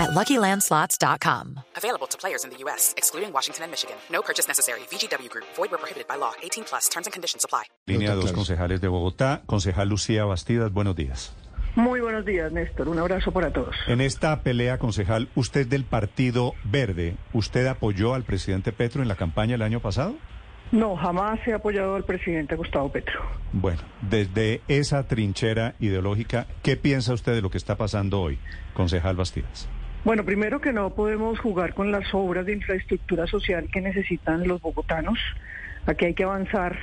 at LuckyLandSlots.com. Available to players in the U.S., excluding Washington and Michigan. No purchase necessary. VGW Group. Void where prohibited by law. 18 plus. Terms and conditions apply. Línea dos concejales de Bogotá. Concejal Lucía Bastidas, buenos días. Muy buenos días, Néstor. Un abrazo para todos. En esta pelea, concejal, usted del Partido Verde, ¿usted apoyó al presidente Petro en la campaña el año pasado? No, jamás he apoyado al presidente Gustavo Petro. Bueno, desde esa trinchera ideológica, ¿qué piensa usted de lo que está pasando hoy, concejal Bastidas? Bueno, primero que no podemos jugar con las obras de infraestructura social que necesitan los bogotanos. Aquí hay que avanzar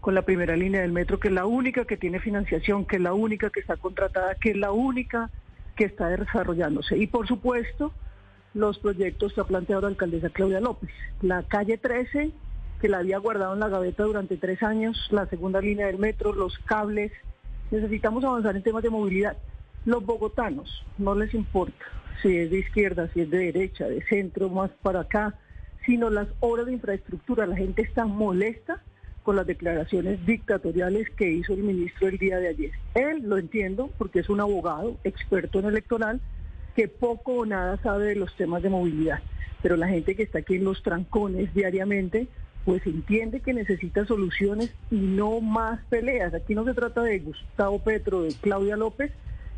con la primera línea del metro, que es la única que tiene financiación, que es la única que está contratada, que es la única que está desarrollándose. Y por supuesto, los proyectos que ha planteado la alcaldesa Claudia López. La calle 13, que la había guardado en la gaveta durante tres años, la segunda línea del metro, los cables. Necesitamos avanzar en temas de movilidad. Los bogotanos no les importa si es de izquierda, si es de derecha, de centro, más para acá, sino las obras de infraestructura. La gente está molesta con las declaraciones dictatoriales que hizo el ministro el día de ayer. Él lo entiendo porque es un abogado experto en electoral que poco o nada sabe de los temas de movilidad, pero la gente que está aquí en los trancones diariamente pues entiende que necesita soluciones y no más peleas. Aquí no se trata de Gustavo Petro, de Claudia López,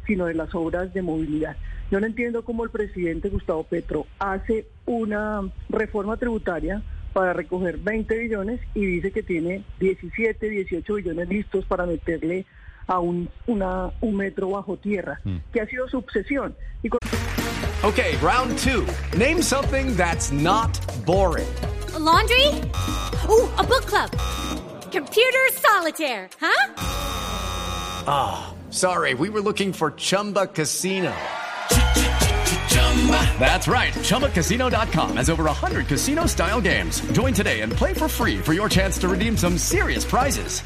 sino de las obras de movilidad. Yo no entiendo cómo el presidente Gustavo Petro hace una reforma tributaria para recoger 20 billones y dice que tiene 17, 18 billones listos para meterle a un, una, un metro bajo tierra, mm. que ha sido su obsesión. Y con... Ok, round two. Name something that's not boring. A laundry? Ooh, a book club. Computer solitaire, huh? Ah. Sorry, we were looking for Chumba Casino. That's right. ChumbaCasino.com has over 100 casino style games. Join today and play for free for your chance to redeem some serious prizes.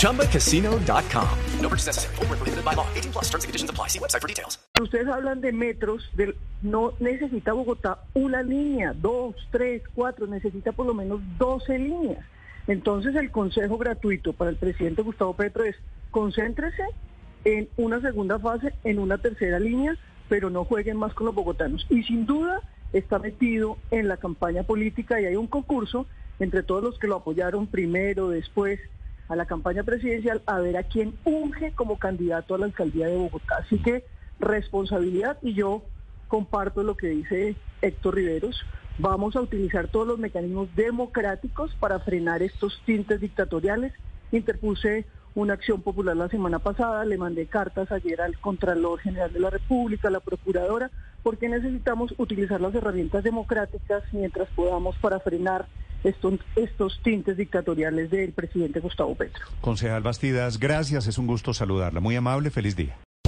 ChumbaCasino.com. No purchase necessary. Full prohibited by law. 18 plus terms and conditions apply. See website for details. Ustedes hablan de metros. De, no necesita Bogotá una línea, dos, tres, cuatro. Necesita por lo menos 12 líneas. Entonces el consejo gratuito para el presidente Gustavo Petro es concéntrese en una segunda fase, en una tercera línea, pero no jueguen más con los bogotanos. Y sin duda está metido en la campaña política y hay un concurso entre todos los que lo apoyaron primero, después a la campaña presidencial, a ver a quién unge como candidato a la alcaldía de Bogotá. Así que responsabilidad y yo comparto lo que dice Héctor Riveros. Vamos a utilizar todos los mecanismos democráticos para frenar estos tintes dictatoriales. Interpuse una acción popular la semana pasada, le mandé cartas ayer al Contralor General de la República, a la Procuradora, porque necesitamos utilizar las herramientas democráticas mientras podamos para frenar estos, estos tintes dictatoriales del presidente Gustavo Petro. Concejal Bastidas, gracias, es un gusto saludarla. Muy amable, feliz día.